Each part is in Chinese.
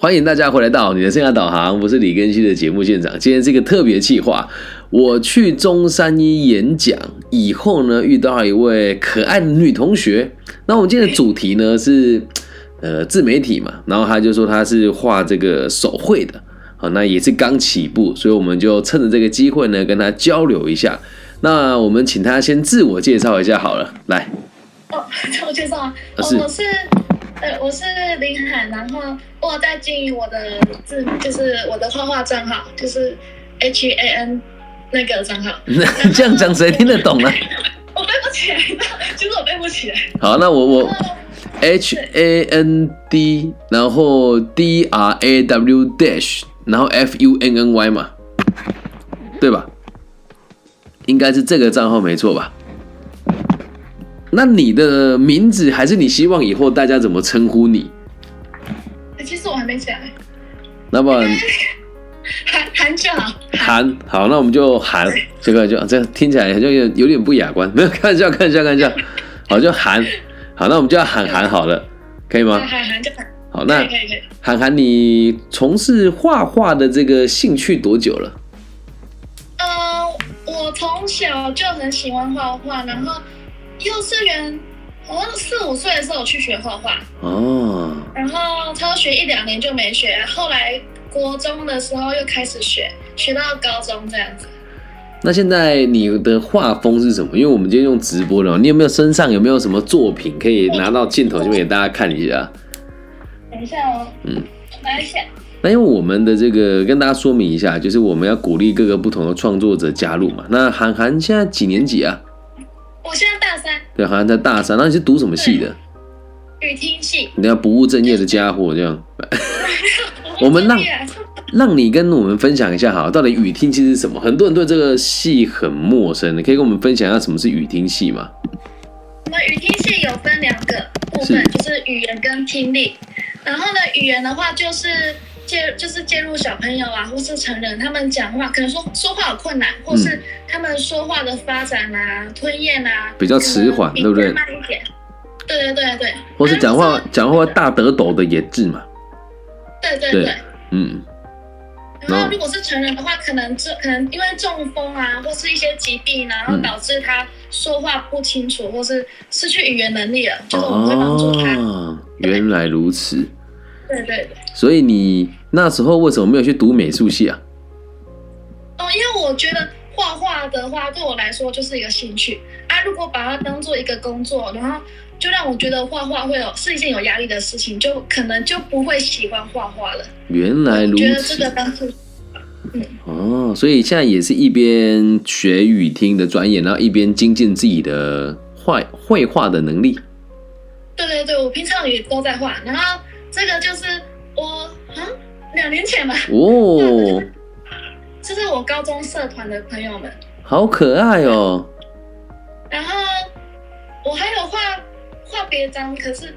欢迎大家回来到你的生涯导航，我是李根熙的节目现场。今天是一个特别企划，我去中山一演讲以后呢，遇到一位可爱的女同学。那我们今天的主题呢是呃自媒体嘛，然后她就说她是画这个手绘的，好，那也是刚起步，所以我们就趁着这个机会呢跟她交流一下。那我们请她先自我介绍一下好了，来。哦，自我介绍啊，啊是我是呃我是林海，然后我在经营我的字，就是我的画画账号，就是 H A N 那个账号。这样讲谁听得懂呢？我背不起来，其实我背不起来。好，那我我 H A N D，然后 D R A W dash，然后 F U N N Y 嘛，对吧？应该是这个账号没错吧？那你的名字还是你希望以后大家怎么称呼你？欸其实我还没起来，那么韩韩就好。韩好，那我们就韩这个就这样听起来好像有点有点不雅观，没有看一下看一下看一下。好，就韩好，那我们就要喊韩好了，可以吗韩？韩韩就韩。好，那。韩寒，你从事画画的这个兴趣多久了？呃，我从小就很喜欢画画，然后幼稚园好像四五岁的时候我去学画画，哦，然后超学一两年就没学，后来国中的时候又开始学，学到高中这样子。那现在你的画风是什么？因为我们今天用直播的嘛，你有没有身上有没有什么作品可以拿到镜头这边给大家看一下？等一下哦，嗯，拿一下。那因为我们的这个跟大家说明一下，就是我们要鼓励各个不同的创作者加入嘛。那韩寒现在几年级啊？我现在大三，对，好像在大三。那你是读什么系的？语听系。你要不务正业的家伙，这样。我们让 让你跟我们分享一下哈，到底语听系是什么？很多人对这个系很陌生，你可以跟我们分享一下什么是语听系吗？我们语听系有分两个部分，是就是语言跟听力。然后呢，语言的话就是介就是介入小朋友啊，或是成人他们讲话，可能说说话有困难，或是他们说话的发展啊、吞咽啊比较迟缓对不对慢一点。对对对对。或是讲话讲话大得抖的也治嘛？对对对对。嗯，然后如果是成人的话，可能这可能因为中风啊，或是一些疾病，然后嗯导致他说话不清楚，或是失去语言能力了，就是我们会帮助他。哦，原来如此。对对对。所以你那时候为什么没有去读美术系啊？哦，因为我觉得画画的话，对我来说就是一个兴趣啊。如果把它当做一个工作，然后就让我觉得画画会有是一件有压力的事情，就可能就不会喜欢画画了。原来如我觉得这此个当初哦，所以现在也是一边学语听的专业，然后一边精进自己的画绘画的能力。对对对，我平常也都在画，然后这个就是我嗯两年前吧，哦，这是我高中社团的朋友们，好可爱哦！然后我还有画画别张，可是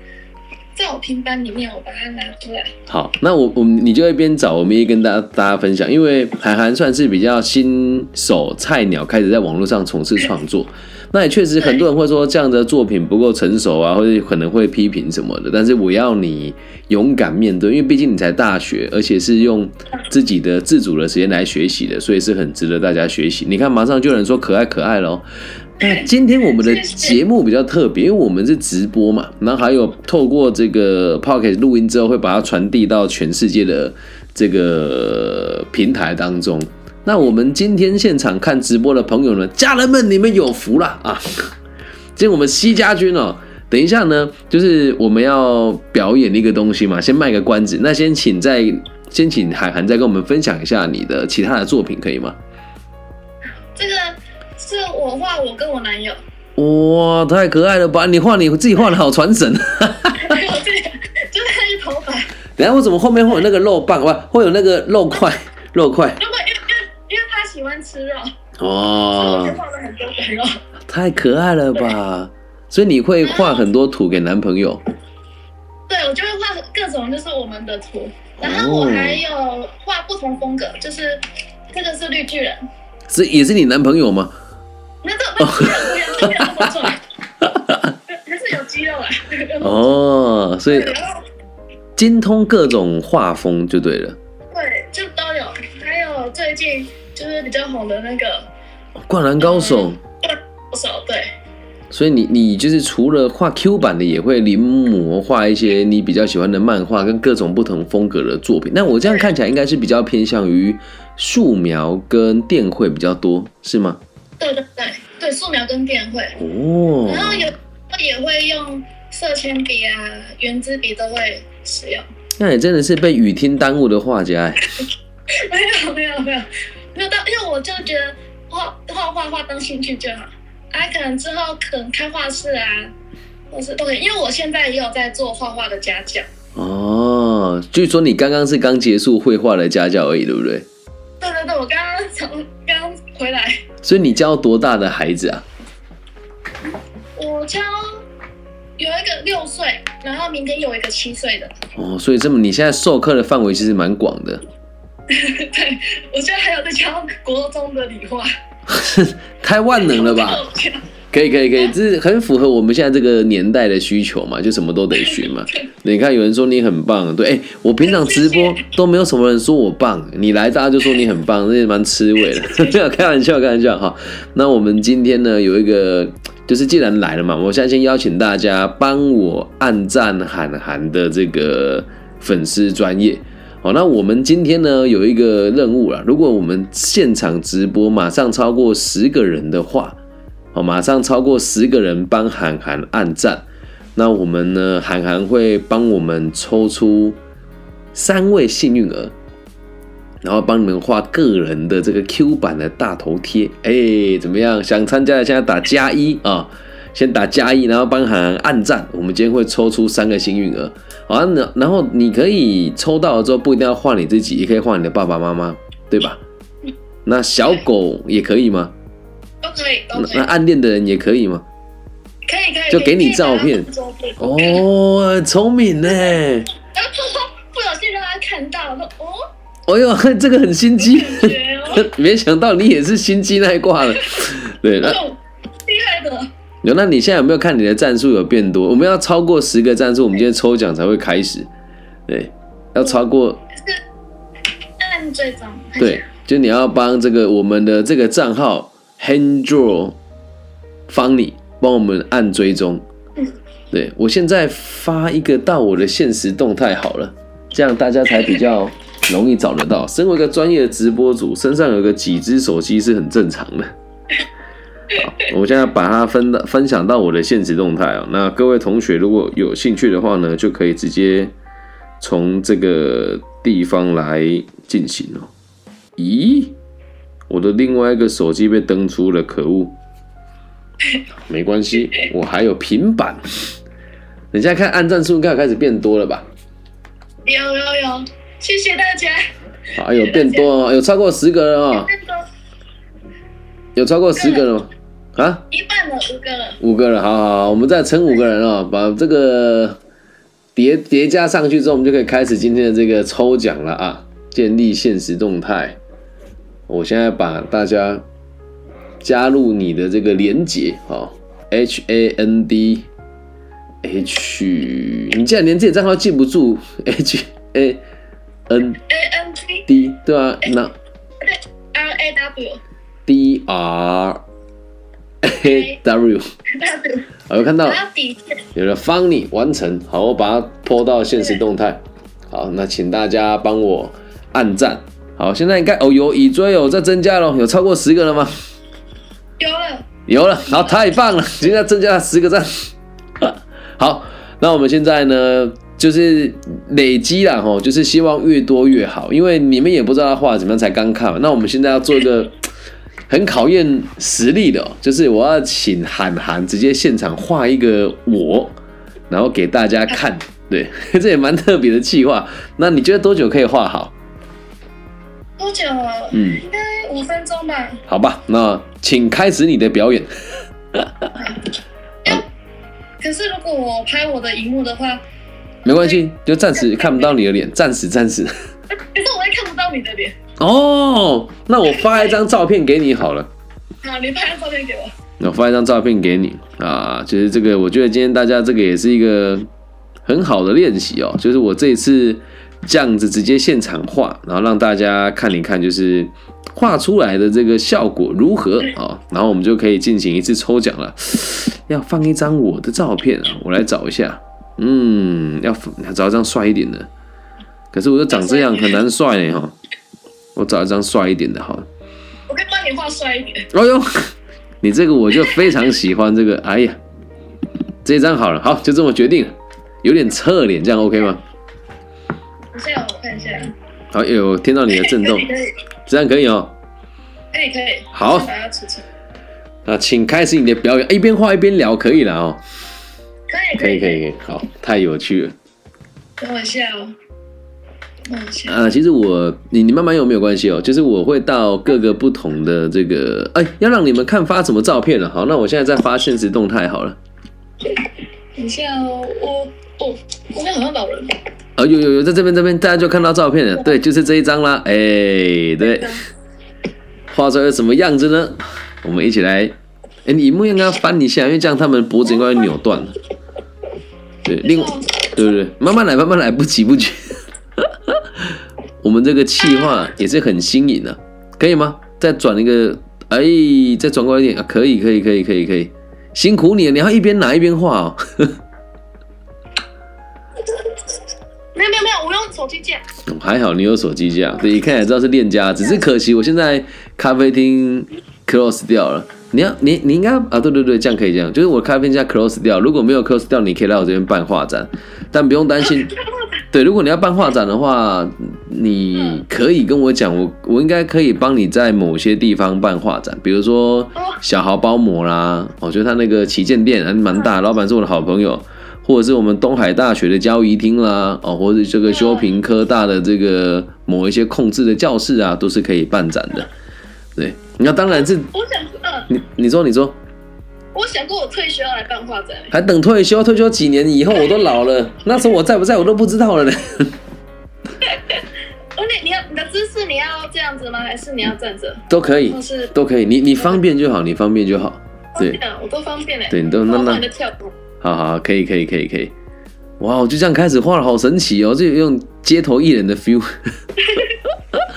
在我平板里面，我把它拿出来。好，那我我你就一边找，我们一跟大家大家分享，因为海涵算是比较新手菜鸟，开始在网络上从事创作。那也确实很多人会说这样的作品不够成熟啊，或者可能会批评什么的。但是我要你勇敢面对，因为毕竟你才大学，而且是用自己的自主的时间来学习的，所以是很值得大家学习。你看，马上就有人说可爱可爱喽。那今天我们的节目比较特别，因为我们是直播嘛，然后还有透过这个 Pocket 录音之后，会把它传递到全世界的这个平台当中。那我们今天现场看直播的朋友呢，家人们，你们有福了啊！今天我们西家军哦，等一下呢，就是我们要表演一个东西嘛，先卖个关子。那先请再先请海涵再跟我们分享一下你的其他的作品，可以吗？这个是我画我跟我男友，哇，太可爱了吧！你画你自己画的好传神。我自己就是他的头发。等一下我怎么后面会有那个肉棒？不，会有那个肉块，肉块。喜欢吃肉，我哦就，画了很多的肉。太可爱了吧！所以你会画很多图给男朋友。对，我就会画各种就是我们的图，然后我还有画不同风格，就是这个是绿巨人，这也是你男朋友吗？那这那不一样不一样，这个要画出来，还是有肌肉啊。哦，所以精通各种画风就对了。对，就都有。还有最近就是比较红的那个灌篮高手，高手对。所以你你就是除了画 Q 版的，也会临摹画一些你比较喜欢的漫画跟各种不同风格的作品。那我这样看起来应该是比较偏向于素描跟电绘比较多，是吗？对对对对，素描跟电绘。哦，然后有也会用色铅笔啊、圆珠笔都会使用。那你真的是被雨天耽误的画家 哎。没有没有没有没有到，因为我就觉得画画画画当兴趣就好。哎，可能之后可能开画室啊，或是都可以，因为我现在也有在做画画的家教。哦，据说你刚刚是刚结束绘画的家教而已，对不对？对对对，我刚刚从刚回来。所以你教多大的孩子啊？我教有一个六岁，然后明天有一个七岁的。哦，所以这么你现在授课的范围其实蛮广的。对，我现在还有在教国中的理化。太万能了吧？可以可以可以，这是很符合我们现在这个年代的需求嘛，就什么都得学嘛。你看有人说你很棒，对，哎，我平常直播都没有什么人说我棒，你来大家就说你很棒，这也蛮吃味的。没有开玩笑，开玩笑哈。那我们今天呢有一个，就是既然来了嘛，我现在先邀请大家帮我按赞喊韩的这个粉丝专业。好，那我们今天呢有一个任务了。如果我们现场直播马上超过十个人的话，好，马上超过十个人帮韩寒按赞，那我们呢，韩寒会帮我们抽出三位幸运儿，然后帮你们画个人的这个 Q 版的大头贴。哎，怎么样？想参加的现在打加一啊！先打加一，然后帮韩寒按赞。我们今天会抽出三个幸运儿，好，那然后你可以抽到了之后，不一定要画你自己，也可以画你的爸爸妈妈，对吧？那小狗也可以吗？都可以，都可以。那暗恋的人也可以吗？可以可以，就给你照片。哦，聪明呢。然后不小心让他看到，说哦，哎呦，这个很心机。没想到你也是心机那一挂的，对，那厉害的。有，那你现在有没有看你的战术有变多？我们要超过十个战术，我们今天抽奖才会开始。对，要超过。是按追踪。对，就你要帮这个我们的这个账号 Handro 帮你帮我们按追踪。嗯。对我现在发一个到我的现实动态好了，这样大家才比较容易找得到。身为一个专业的直播主，身上有个几只手机是很正常的。我现在把它分到分享到我的现实动态哦。那各位同学如果有兴趣的话呢，就可以直接从这个地方来进行哦。咦，我的另外一个手机被登出了，可恶！没关系，我还有平板。等下看按赞数应该开始变多了吧？有有有，谢谢大家。哎呦，变多哦，有超过十个人哦。有超过十个人吗？啊，一半了，五个人，五个人，好好好，我们再乘五个人哦，把这个叠叠加上去之后，我们就可以开始今天的这个抽奖了啊！建立现实动态，我现在把大家加入你的这个连接，好，H A N D H，你竟然连自己账号记不住，H A N A N D，对啊，那 R A W D R。A W，我有看到，有了方你完成，好，我把它拖到现实动态。好，那请大家帮我按赞。好，现在应该哦，有已追哦，在增加了，有超过十个了吗？有了，有了，好，太棒了，现在增加了十个赞。好，那我们现在呢，就是累积了哈，就是希望越多越好，因为你们也不知道他画怎么样，才刚看。那我们现在要做一个。很考验实力的，哦就是我要请韩寒直接现场画一个我，然后给大家看，对，这也蛮特别的计划。那你觉得多久可以画好？多久？嗯，应该五分钟吧。好吧，那请开始你的表演。可是如果我拍我的荧幕的话，没关系，就暂时看不到你的脸，暂时暂时。可是我也看不到你的脸。哦，那我发一张照片给你好了。好，你拍张照片给我。我发一张照片给你啊，就是这个我觉得今天大家这个也是一个很好的练习哦，就是我这一次这样子直接现场画，然后让大家看一看，就是画出来的这个效果如何啊、然后我们就可以进行一次抽奖了。要放一张我的照片啊，我来找一下。嗯，要要找一张帅一点的，可是我就长这样很难帅呢哈。我找一张帅一点的好了。我可以帮你画帅一点。哎呦，你这个我就非常喜欢这个，哎呀，这张好了，好，就这么决定了，有点侧脸，这样 OK 吗？等一下，我看一下。好，有听到你的震动这样可以哦。可以，可以。好。那请开始你的表演，一边画一边聊，可以了哦。可以，可以，可以，可以，好，太有趣了。等我一下哦。啊，其实我你你慢慢用没有关系哦，就是我会到各个不同的这个，哎，要让你们看发什么照片了。好，那我现在在发现实动态好了。等一下哦，我我我们好像老人。哦，有有有，在这边这边大家就看到照片了，对，就是这一张啦。哎，对，画出来什么样子呢？我们一起来，哎，你荧幕应该翻一下，因为这样他们脖子应该会扭断了。对，另外，对不对，慢慢来，慢慢来，不急不急。我们这个气化也是很新颖的、可以吗？再转一个，哎，再转过来一点啊，可以，可以，可以，可以，可以，辛苦你了，你要一边拿一边画哦。没有没有没有，我用手机架。还好你有手机架，对，一看也知道是链家，只是可惜我现在咖啡厅 close 掉了。你要你你应该啊，对对对，这样可以这样，就是我咖啡厅 close 掉，如果没有 close 掉，你可以来我这边办画展，但不用担心。对，如果你要办画展的话，你可以跟我讲，我我应该可以帮你在某些地方办画展，比如说小豪包膜啦，我觉得他那个旗舰店还蛮大，老板是我的好朋友。或者是我们东海大学的交易厅啦，哦，或者这个修平科大的这个某一些控制的教室啊，都是可以办展的。对，那当然是我想，嗯，你你说你说，我想过我退休要来办画展。还等退休？退休几年以后我都老了，那时候我在不在我都不知道了呢。哦，你你要你的姿势你要这样子吗？还是你要站着？都可以或，是都可以，你你方便就好，你方便就好。对我都方便嘞。对，你都那那我换的跳动。好好，可以可以可以可以。哇，我就这样开始画了，好神奇哦！这有用街头艺人的 feel。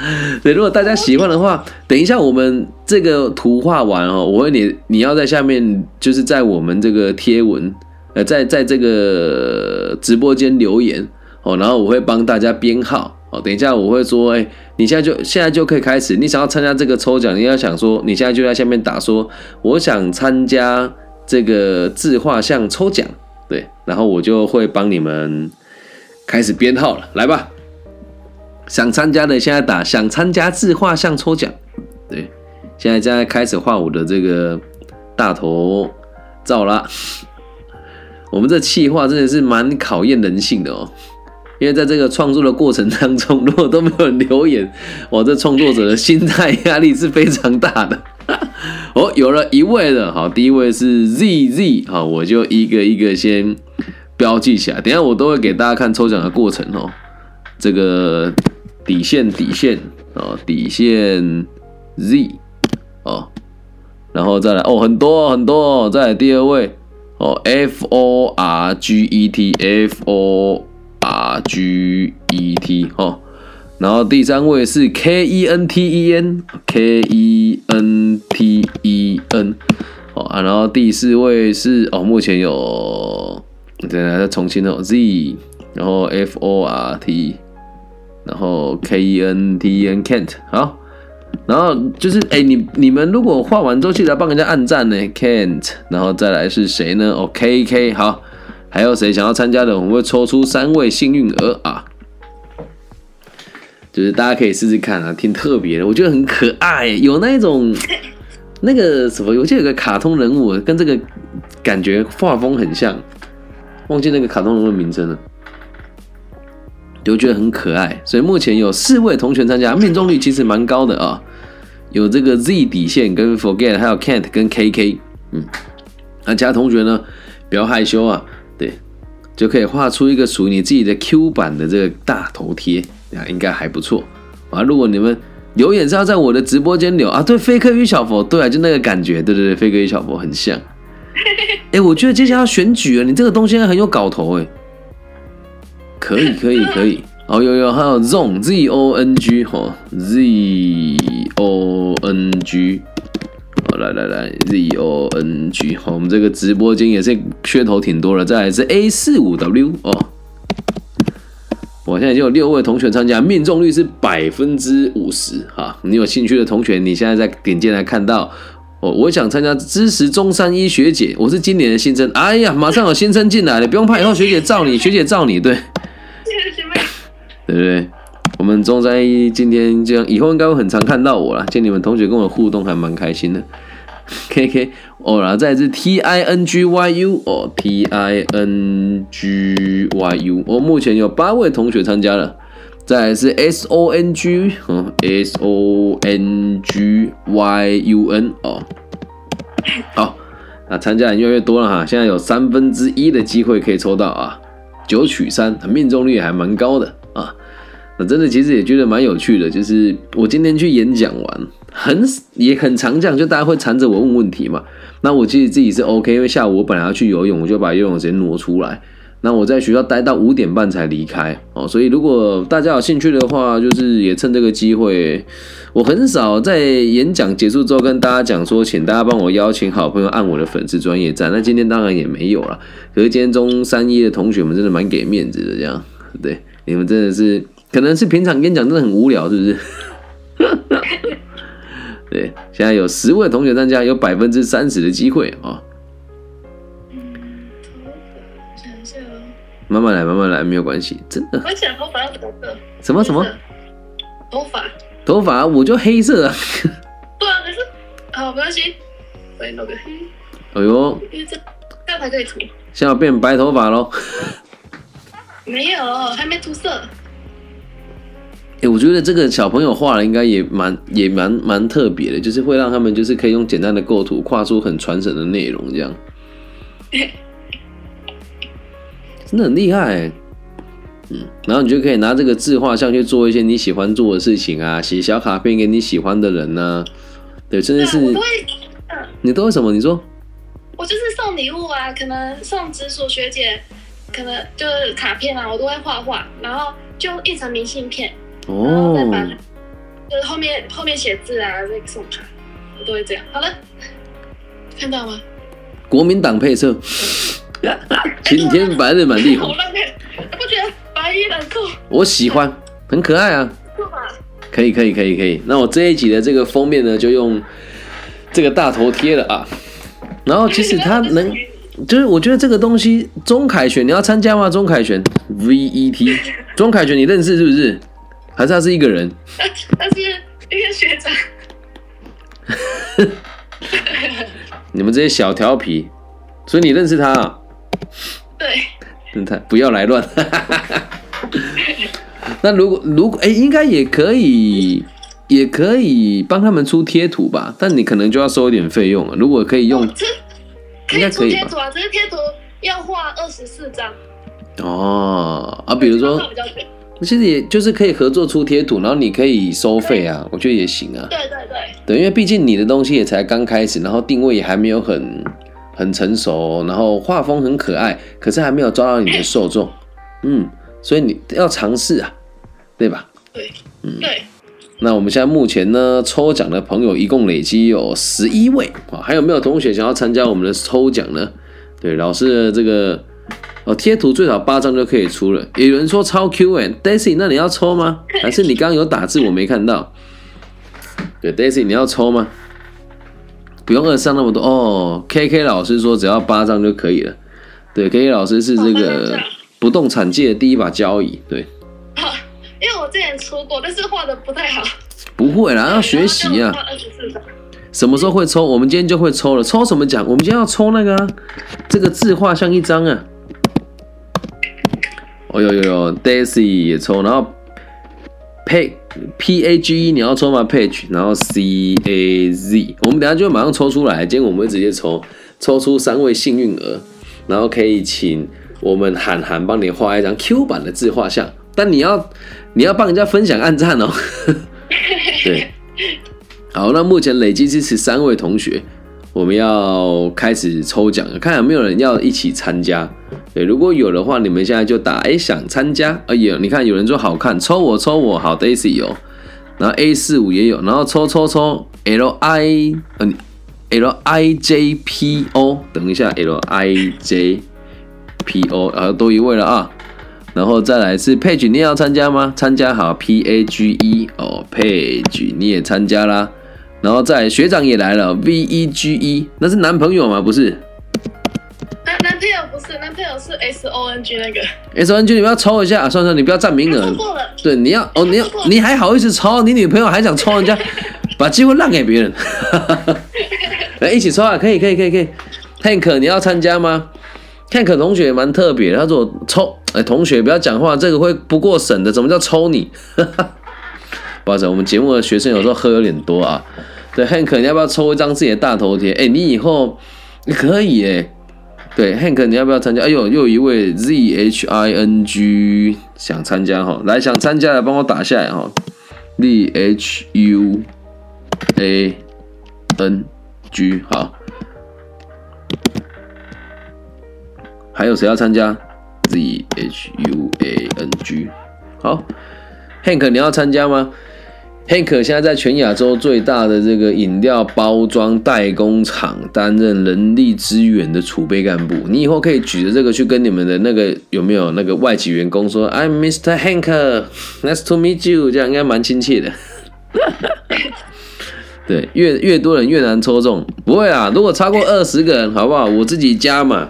对，如果大家喜欢的话，等一下我们这个图画完哦，我会你你要在下面，就是在我们这个贴文，呃，在在这个直播间留言哦，然后我会帮大家编号哦。等一下我会说，哎，你现在就现在就可以开始，你想要参加这个抽奖，你要想说，你现在就在下面打说，我想参加这个自画像抽奖。对，然后我就会帮你们开始编号了，来吧。想参加的现在打想参加自画像抽奖，对，现在正在开始画我的这个大头照啦。我们这气画真的是蛮考验人性的哦，因为在这个创作的过程当中，如果都没有留言，我这创作者的心态压力是非常大的。哦，有了一位了，好，第一位是 Z Z，好，我就一个一个先标记起来，等下我都会给大家看抽奖的过程哦。这个底线底线哦，底线 Z 哦，然后再来哦，很多很多，再来第二位哦，F O R G E T F O R G E T 哦。然后第三位是 K E N T E N K E N T E N 哦啊，然后第四位是哦，目前有等下再重新哦 Z，然后 F O R T，然后 K E N T E N Kent 好，然后就是哎你你们如果画完之后记得帮人家按赞呢 Kent，然后再来是谁呢？哦 K K 好，还有谁想要参加的？我们会抽出三位幸运儿啊。就是大家可以试试看啊，挺特别的，我觉得很可爱，有那一种那个什么，我记得有个卡通人物跟这个感觉画风很像，忘记那个卡通人物名称了，就觉得很可爱。所以目前有四位同学参加，命中率其实蛮高的啊，有这个 Z 底线跟 Forget，还有 Kent 跟 KK，嗯，那其他同学呢不要害羞啊，对，就可以画出一个属于你自己的 Q 版的这个大头贴。啊，应该还不错啊！如果你们留言是要在我的直播间留啊，对，飞科与小佛，对啊，就那个感觉，对对对，飞科与小佛很像。哎，我觉得接下来要选举了，你这个东西很有搞头哎。可以可以可以。哦，有有，还有 zong z o n g 哈 z o n g，好来来来 z o n g，好，我们这个直播间也是噱头挺多的。再来是 a 四五 w 哦，我现在已经有六位同学参加，命中率是百分之五十哈。你有兴趣的同学，你现在在点进来看到哦，我想参加支持中山医学姐，我是今年的新生。哎呀，马上有新生进来了，不用怕，以后学姐罩你，学姐罩你，对。对不对？我们中山一今天这样，以后应该会很常看到我了。见你们同学跟我互动，还蛮开心的。K K，哦，然后再是 T I N G Y U，哦，T I N G Y U，我目前有八位同学参加了。再来是 S O N G，嗯，S O N G Y U N，哦，好，那参加人越来越多了哈，现在有三分之一的机会可以抽到啊，九取三，命中率还蛮高的。啊，那真的其实也觉得蛮有趣的，就是我今天去演讲完，很也很常讲，就大家会缠着我问问题嘛。那我其实自己是 OK，因为下午我本来要去游泳，我就把游泳时间挪出来。那我在学校待到五点半才离开哦，所以如果大家有兴趣的话，就是也趁这个机会，我很少在演讲结束之后跟大家讲说，请大家帮我邀请好朋友按我的粉丝专业赞。那今天当然也没有了，可是今天中三一的同学们真的蛮给面子的，这样对。你们真的是，可能是平常跟你讲真的很无聊，是不是？对，现在有十位同学参加，有百分之三十的机会啊。嗯，头发想一下哦。慢慢来，慢慢来，没有关系，真的。我想头发要怎么什么什么？头发？头发我就黑色啊。对啊，可是，好，没关系，我弄个黑。哎呦，因为这这样才可以涂。现在变白头发喽。没有，还没涂色。哎，我觉得这个小朋友画的应该也蛮也蛮蛮特别的，就是会让他们就是可以用简单的构图画出很传神的内容，这样。真的很厉害，嗯，然后你就可以拿这个自画像去做一些你喜欢做的事情啊，写小卡片给你喜欢的人呢，对，真的是。你都会什么？你说？我就是送礼物啊，可能送直属学姐。可能就是卡片啊，我都会画画，然后就印成明信片，然后再把就是后面后面写字啊，再送卡，我都会这样。好了，看到吗？国民党配色，晴天白日满地红。不觉得白衣蓝裤？我喜欢，很可爱啊。可以可以可以可以。那我这一集的这个封面呢，就用这个大头贴了啊。然后其实它 能。就是我觉得这个东西，钟凯旋你要参加吗？钟凯旋 V E T，钟凯旋你认识是不是？还是他是一个人？他是一个学长。你们这些小调皮，所以你认识他？啊？对。他不要来乱。那如果如果哎，应该也可以，也可以帮他们出贴图吧？但你可能就要收一点费用了。如果可以用。可以出贴图啊，只是贴图要画二十四张。哦啊，比如说，其实也就是可以合作出贴图，然后你可以收费啊，我觉得也行啊。对对对。对，因为毕竟你的东西也才刚开始，然后定位也还没有很很成熟，然后画风很可爱，可是还没有抓到你的受众。嗯，所以你要尝试啊，对吧？对，嗯，对。那我们现在目前呢，抽奖的朋友一共累积有十一位啊，还有没有同学想要参加我们的抽奖呢？对，老师的这个哦，贴图最少八张就可以出了。有人说超 Q 哎，Daisy，那你要抽吗？还是你刚刚有打字我没看到？对，Daisy，你要抽吗？不用二上那么多哦。KK 老师说只要八张就可以了。对，KK 老师是这个不动产界的第一把交椅。对。因为我之前出过，但是画的不太好。不会啦，要学习啊。什么时候会抽？我们今天就会抽了。抽什么奖？我们今天要抽那个，这个字画像一张啊。哦呦呦呦，Daisy 也抽，然后 Page P A G E 你要抽吗？Page，然后 C A Z，我们等下就马上抽出来。今天我们会直接抽，抽出三位幸运儿，然后可以请我们涵涵帮你画一张 Q 版的自画像，但你要。你要帮人家分享暗赞哦，对，好，那目前累计支持三位同学，我们要开始抽奖，看有没有人要一起参加。对，如果有的话，你们现在就打哎想参加。哎呀，你看有人说好看，抽我抽我，好 Daisy 有，然后 A 四五也有，然后抽抽抽 L I 嗯 L I J P O，等一下 L I J P O 啊，多一位了啊。然后再来是 Page，你也要参加吗？参加好 P A G E 哦，Page 你也参加啦。然后再学长也来了 V E G E，那是男朋友吗？不是，男男朋友不是，男朋友是 S O N G 那个。S O N G 你们要抽一下，算算你不要占名额了，对，你要哦，你要你还好意思抽？你女朋友还想抽人家，把机会让给别人。来一起抽啊！可以可以可以可以。Tank，你要参加吗？Tank 同学蛮特别的，他说抽，哎，同学不要讲话，这个会不过审的。怎么叫抽你？不好意思，我们节目的学生有时候喝有点多啊。对，Hank，你要不要抽一张自己的大头贴？哎，你以后你可以哎。对，Hank，你要不要参加？哎呦，又有一位 Z H I N G 想参加哈，来想参加的帮我打下来哈，Z H U A N G 好，还有谁要参加？Z H U A N G 好，Hank 你要参加吗？Hank 现在在全亚洲最大的这个饮料包装代工厂担任人力资源的储备干部。你以后可以举着这个去跟你们的那个有没有那个外籍员工说，I'm Mr. Hank，nice to meet you，这样应该蛮亲切的。对，越越多人越难抽中，不会啊。如果超过二十个人，好不好？我自己加嘛，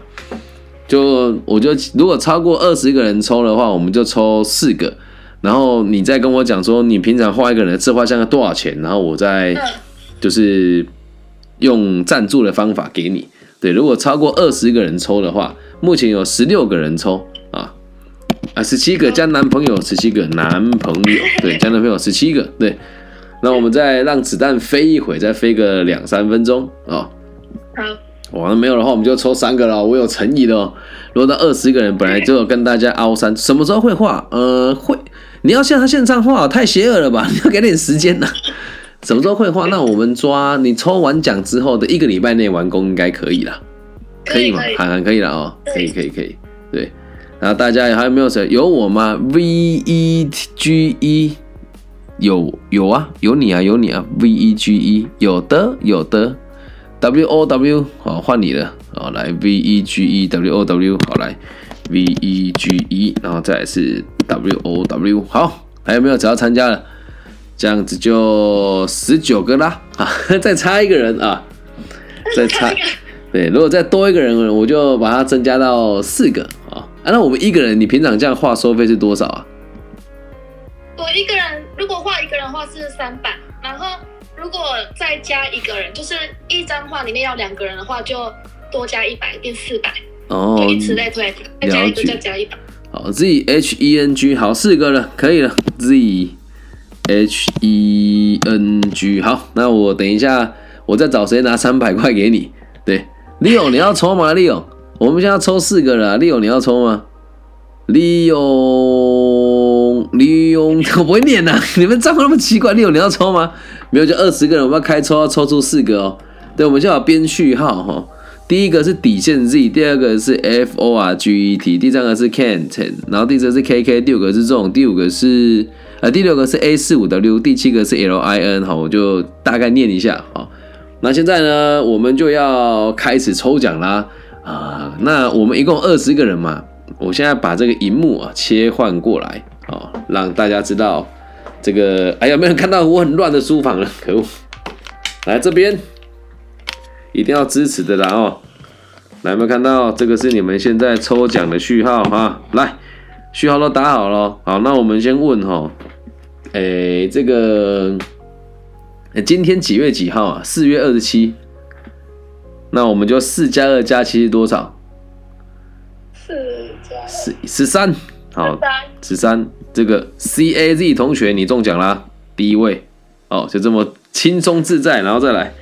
就我就如果超过二十个人抽的话，我们就抽四个。然后你再跟我讲说，你平常画一个人的自画像要多少钱，然后我再嗯，就是用赞助的方法给你。对，如果超过二十个人抽的话，目前有十六个人抽啊啊，十七个加男朋友，十七个男朋友，对，加男朋友十七个，对。那我们再让子弹飞一会，再飞个两三分钟啊。好，哇，那没有的话，我们就抽三个了。我有诚意的哦。如果到二十个人，本来就有跟大家凹三，什么时候会画？呃，会。你要像他线上画，太邪恶了吧？你要给点时间呐、什么时候会画？那我们抓你抽完奖之后的一个礼拜内完工，应该可以了。可以吗？涵涵可以了哦，可以可以可以，对。然后大家还有没有谁？有我吗？V E G E 有有啊，有你啊，有你啊，V E G E 有的有的，W O W 好换你了，好来 V E G E W O W 好来 V E G E，然后再来是 W O W 好，还有没有只要参加了？这样子就十九个啦啊，再差一个人啊，再差对，如果再多一个人，我就把它增加到四个啊。啊，那我们一个人，你平常这样画收费是多少啊？我一个人如果画一个人画是三百，然后如果再加一个人，就是一张画里面要两个人的话，就多加一百，变四百，哦就，以此类推，再加一个再加一百。好，Z H E N G，好，四个了，可以了。Z H E N G，好，那我等一下，我再找谁拿三百块给你。对，Leo，你要抽吗？Leo，我们现在要抽四个了啊，Leo，你要抽吗？Leo，Leo，我不会念呐、你们账号那么奇怪你有你要抽吗？没有，就二十个人，我们要开抽，要抽出四个哦。对，我们就要编序号哈。第一个是底线 Z，第二个是 F O R G E T，第三个是 Kent，然后第四个是 K K，第五个是这种，第五个是呃第六个是 A 四五 W，第七个是 L I N，哈，我就大概念一下好。那现在呢，我们就要开始抽奖啦啊！那我们一共二十个人嘛，我现在把这个荧幕啊切换过来啊，让大家知道这个。哎，有没有看到我很乱的书房了？可恶！来这边。一定要支持的啦哦！来，有没有看到这个是你们现在抽奖的序号哈？来，序号都打好了。好，那我们先问哈，诶，这个今天几月几号啊？四月二十七。那我们就四加二加七是多少？四十十三。好，三，十三。这个 C A Z 同学你中奖啦，第一位哦，就这么轻松自在，然后再来。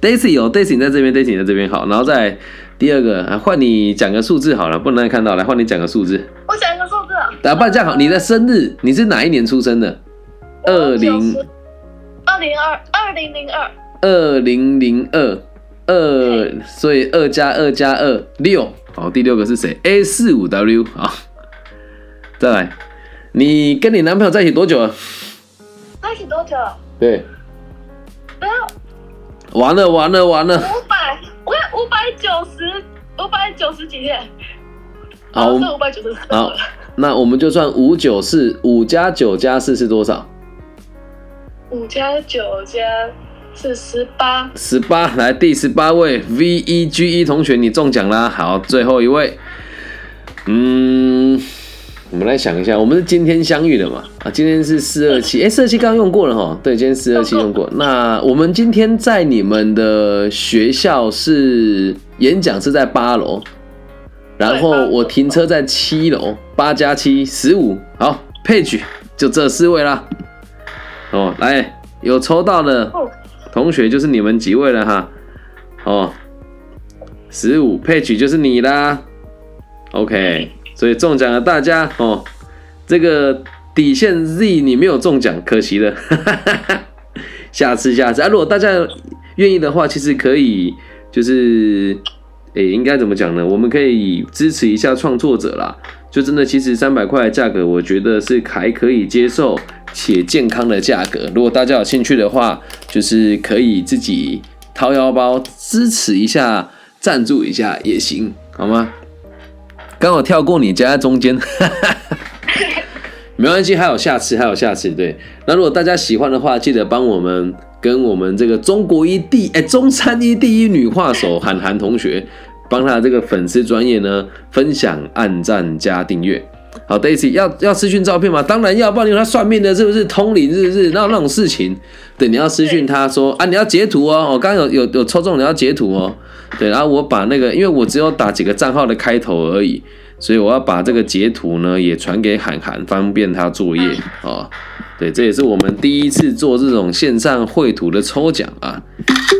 Daisy 哦 Daisy 你在这边，Daisy 你在这边好，然后再第二个啊，换你讲个数字好了，不能让你看到，来换你讲个数字。我讲一个数字啊，打不然这样好，你的生日你是哪一年出生的？二零二零二二零零二二零零二二，所以二加二加二六。好，第六个是谁？A 四五 W 啊。再来，你跟你男朋友在一起多久了？在一起多久？对，不要完了完了完了。五百，我要五百九十，五百九十几天。好，五百九十。好，那我们就算五九四，五加九加四是多少？五加九加是十八。十八，来第十八位 V E G E 同学，你中奖啦！好，最后一位，嗯，我们来想一下，我们是今天相遇的嘛？啊，今天是四二七，哎，四二七刚刚用过了哈，对，今天四二七用过。那我们今天在你们的学校是演讲是在八楼，然后我停车在七楼，八加七十五，好，Page 就这四位啦。哦，来，有抽到的同学就是你们几位了哈。哦，十五配曲就是你啦。OK，所以中奖的大家哦。这个底线 Z 你没有中奖，可惜了。下次下次啊，如果大家愿意的话，其实可以就是，诶，应该怎么讲呢？我们可以支持一下创作者啦。就真的，其实三百块的价格，我觉得是还可以接受。且健康的价格，如果大家有兴趣的话，就是可以自己掏腰包支持一下，赞助一下也行，好吗？刚好跳过你夹在中间，没关系，还有下次，还有下次。对，那如果大家喜欢的话，记得帮我们跟我们这个中国一第哎中山一第一女画手韩寒同学，帮他这个粉丝专业呢分享、按赞加订阅。好，Daisy 要要私讯照片吗？当然要，不然你他算命的，是不是通灵？是不是？那那种事情，对，你要私讯他说啊，你要截图哦。我刚刚有有有抽中，你要截图哦。对，然后我把那个，因为我只有打几个账号的开头而已，所以我要把这个截图呢也传给涵涵，方便他作业啊。对，这也是我们第一次做这种线上绘图的抽奖啊。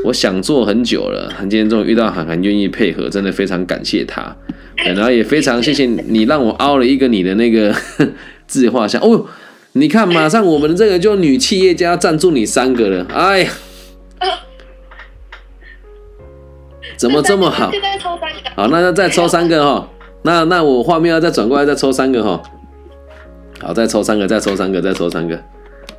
我想做很久了，今天终于遇到涵涵愿意配合，真的非常感谢他。然后也非常谢谢你让我凹了一个你的那个 自画像哦，你看马上我们的这个就女企业家赞助你三个了，哎呀，怎么这么好？好，那就再抽三个哈，那那我画面要再转过来再抽三个哈，好，再抽三个，再抽三个，再抽三个，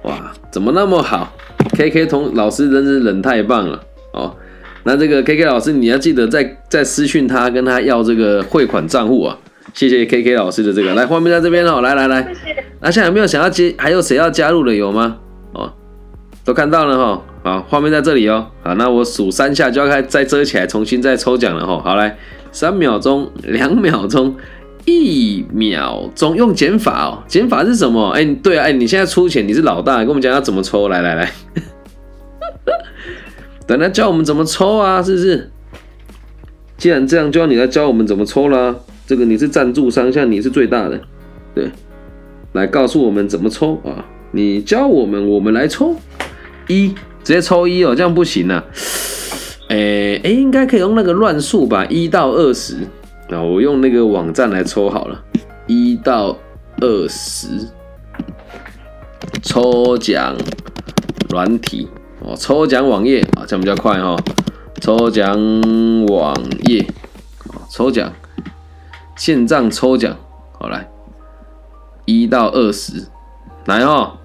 哇，怎么那么好？K K 同老师真是人太棒了哦。那这个 K K 老师，你要记得再再私讯他，跟他要这个汇款账户啊！谢谢 K K 老师的这个，来画面在这边哦，来来来，那现在有没有想要接？还有谁要加入的有吗？哦，都看到了哈，好，画面在这里哦，好，那我数三下就要开再遮起来，重新再抽奖了哈，好来，三秒钟，两秒钟，一秒钟，用减法哦，减法是什么？哎，对啊，哎，你现在出钱，你是老大，跟我们讲要怎么抽，来来来。等他教我们怎么抽啊，是不是？既然这样，就要你来教我们怎么抽啦。这个你是赞助商，像你是最大的，对，来告诉我们怎么抽啊？你教我们，我们来抽一，直接抽一哦，这样不行啊。诶诶，应该可以用那个乱数吧，一到二十。我用那个网站来抽好了，一到二十，抽奖软体。哦，抽奖网页啊，这样比较快哈。抽奖网页，抽奖，线上抽奖，好来，一到二十，来哦，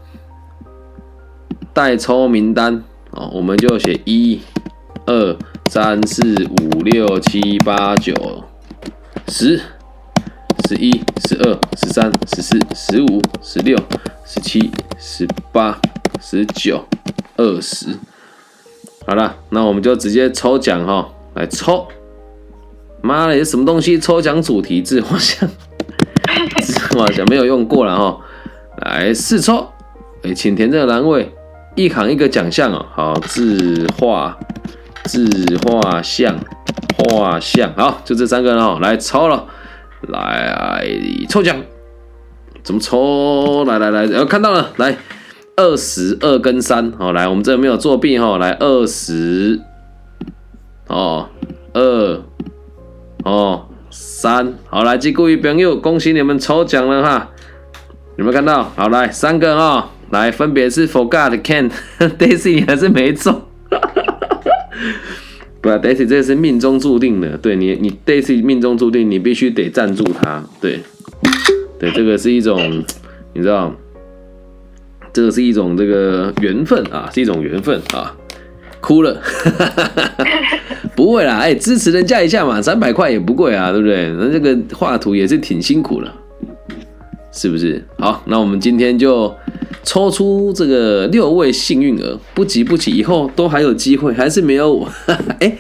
代抽名单哦，我们就写一、二、三、四、五、六、七、八、九、十、十一、十二、十三、十四、十五、十六、十七、十八、十九。二十，好了，那我们就直接抽奖哈，来抽。妈的，什么东西？抽奖主题自画像，自画像 没有用过了哈。来试抽，哎，请填这个栏位，一行一个奖项哦。好，字画，自画像，画像，好，就这三个人哦。来抽了，来抽奖，怎么抽？来来来，呃，看到了，来。二十二跟三，好来，我们这没有作弊哈，来二十，哦二，哦三，好来，各位朋友，恭喜你们抽奖了哈，有没有看到？好来，三个哈，来分别是 Forgot Ken Daisy，你还是没中，不，Daisy 这是命中注定的，对你，你 Daisy 命中注定，你必须得赞助他，对，对，这个是一种，你知道，这个是一种这个缘分啊，是一种缘分啊，哭了，不会啦，哎，支持人家一下嘛，三百块也不贵啊，对不对？那这个画图也是挺辛苦的，是不是？好，那我们今天就。抽出这个六位幸运儿，不急不急，以后都还有机会，还是没有我，哎，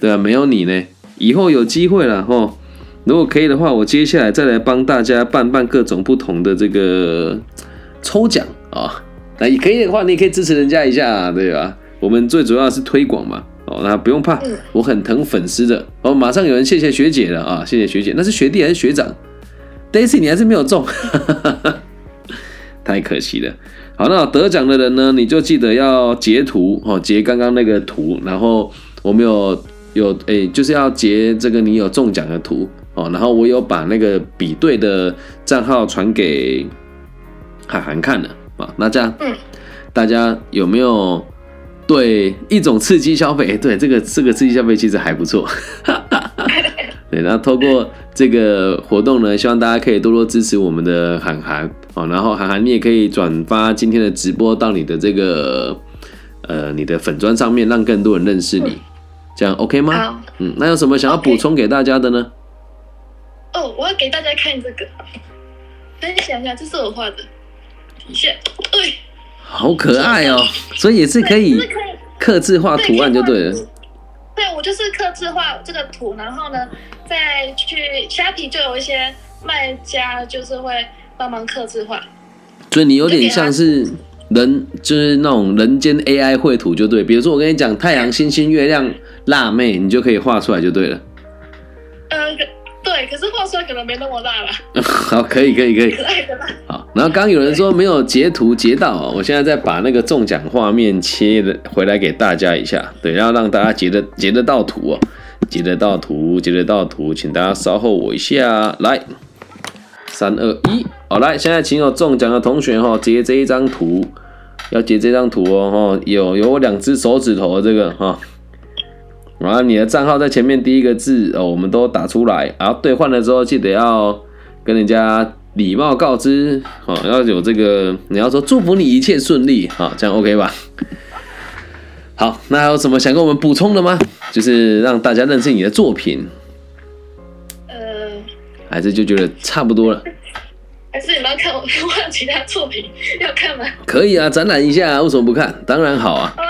对啊，没有你呢，以后有机会了哈。如果可以的话，我接下来再来帮大家办办各种不同的这个抽奖啊。那也可以的话，你也可以支持人家一下，对吧？我们最主要是推广嘛，哦，那不用怕，我很疼粉丝的。哦，马上有人谢谢学姐了啊，谢谢学姐，那是学弟还是学长？Daisy，你还是没有中。太可惜了。好，那得奖的人呢？你就记得要截图哦，截刚刚那个图，然后我们有有诶，就是要截这个你有中奖的图哦。然后我有把那个比对的账号传给海涵看了啊。那这样，嗯，大家有没有对一种刺激消费？对，这个这个刺激消费其实还不错。对，然后透过这个活动呢，希望大家可以多多支持我们的韩寒。哦。然后韩寒，你也可以转发今天的直播到你的这个呃你的粉砖上面，让更多人认识你，这样 OK 吗？嗯，那有什么想要补充给大家的呢？哦，我要给大家看这个，分享一下，这是我画的，对，好可爱哦，所以也是可以刻字画图案就对了。对，我就是刻字画这个图，然后呢。再去虾皮就有一些卖家，就是会帮忙刻字画，所以你有点像是人，就是那种人间 AI 绘图就对。比如说我跟你讲太阳、星星、月亮、辣妹，你就可以画出来就对了。呃，对，可是画出来可能没那么辣了。好，可以，可以，可以。好，然后刚有人说没有截图截到，我现在再把那个中奖画面切的回来给大家一下，对，然后让大家截得截得到图哦。截得到图，截得到图，请大家稍后我一下。来，三二一，好来，现在请有中奖的同学哈，截这一张图，要截这张图哦哈，有有两只手指头这个哈，然后你的账号在前面第一个字哦，我们都打出来，然后兑换的时候记得要跟人家礼貌告知哦，要有这个你要说祝福你一切顺利啊，这样 OK 吧？好，那还有什么想跟我们补充的吗？就是让大家认识你的作品。呃，还是就觉得差不多了。还是你们要看我 画其他作品？要看吗？可以啊，展览一下，为什么不看？当然好啊。啊，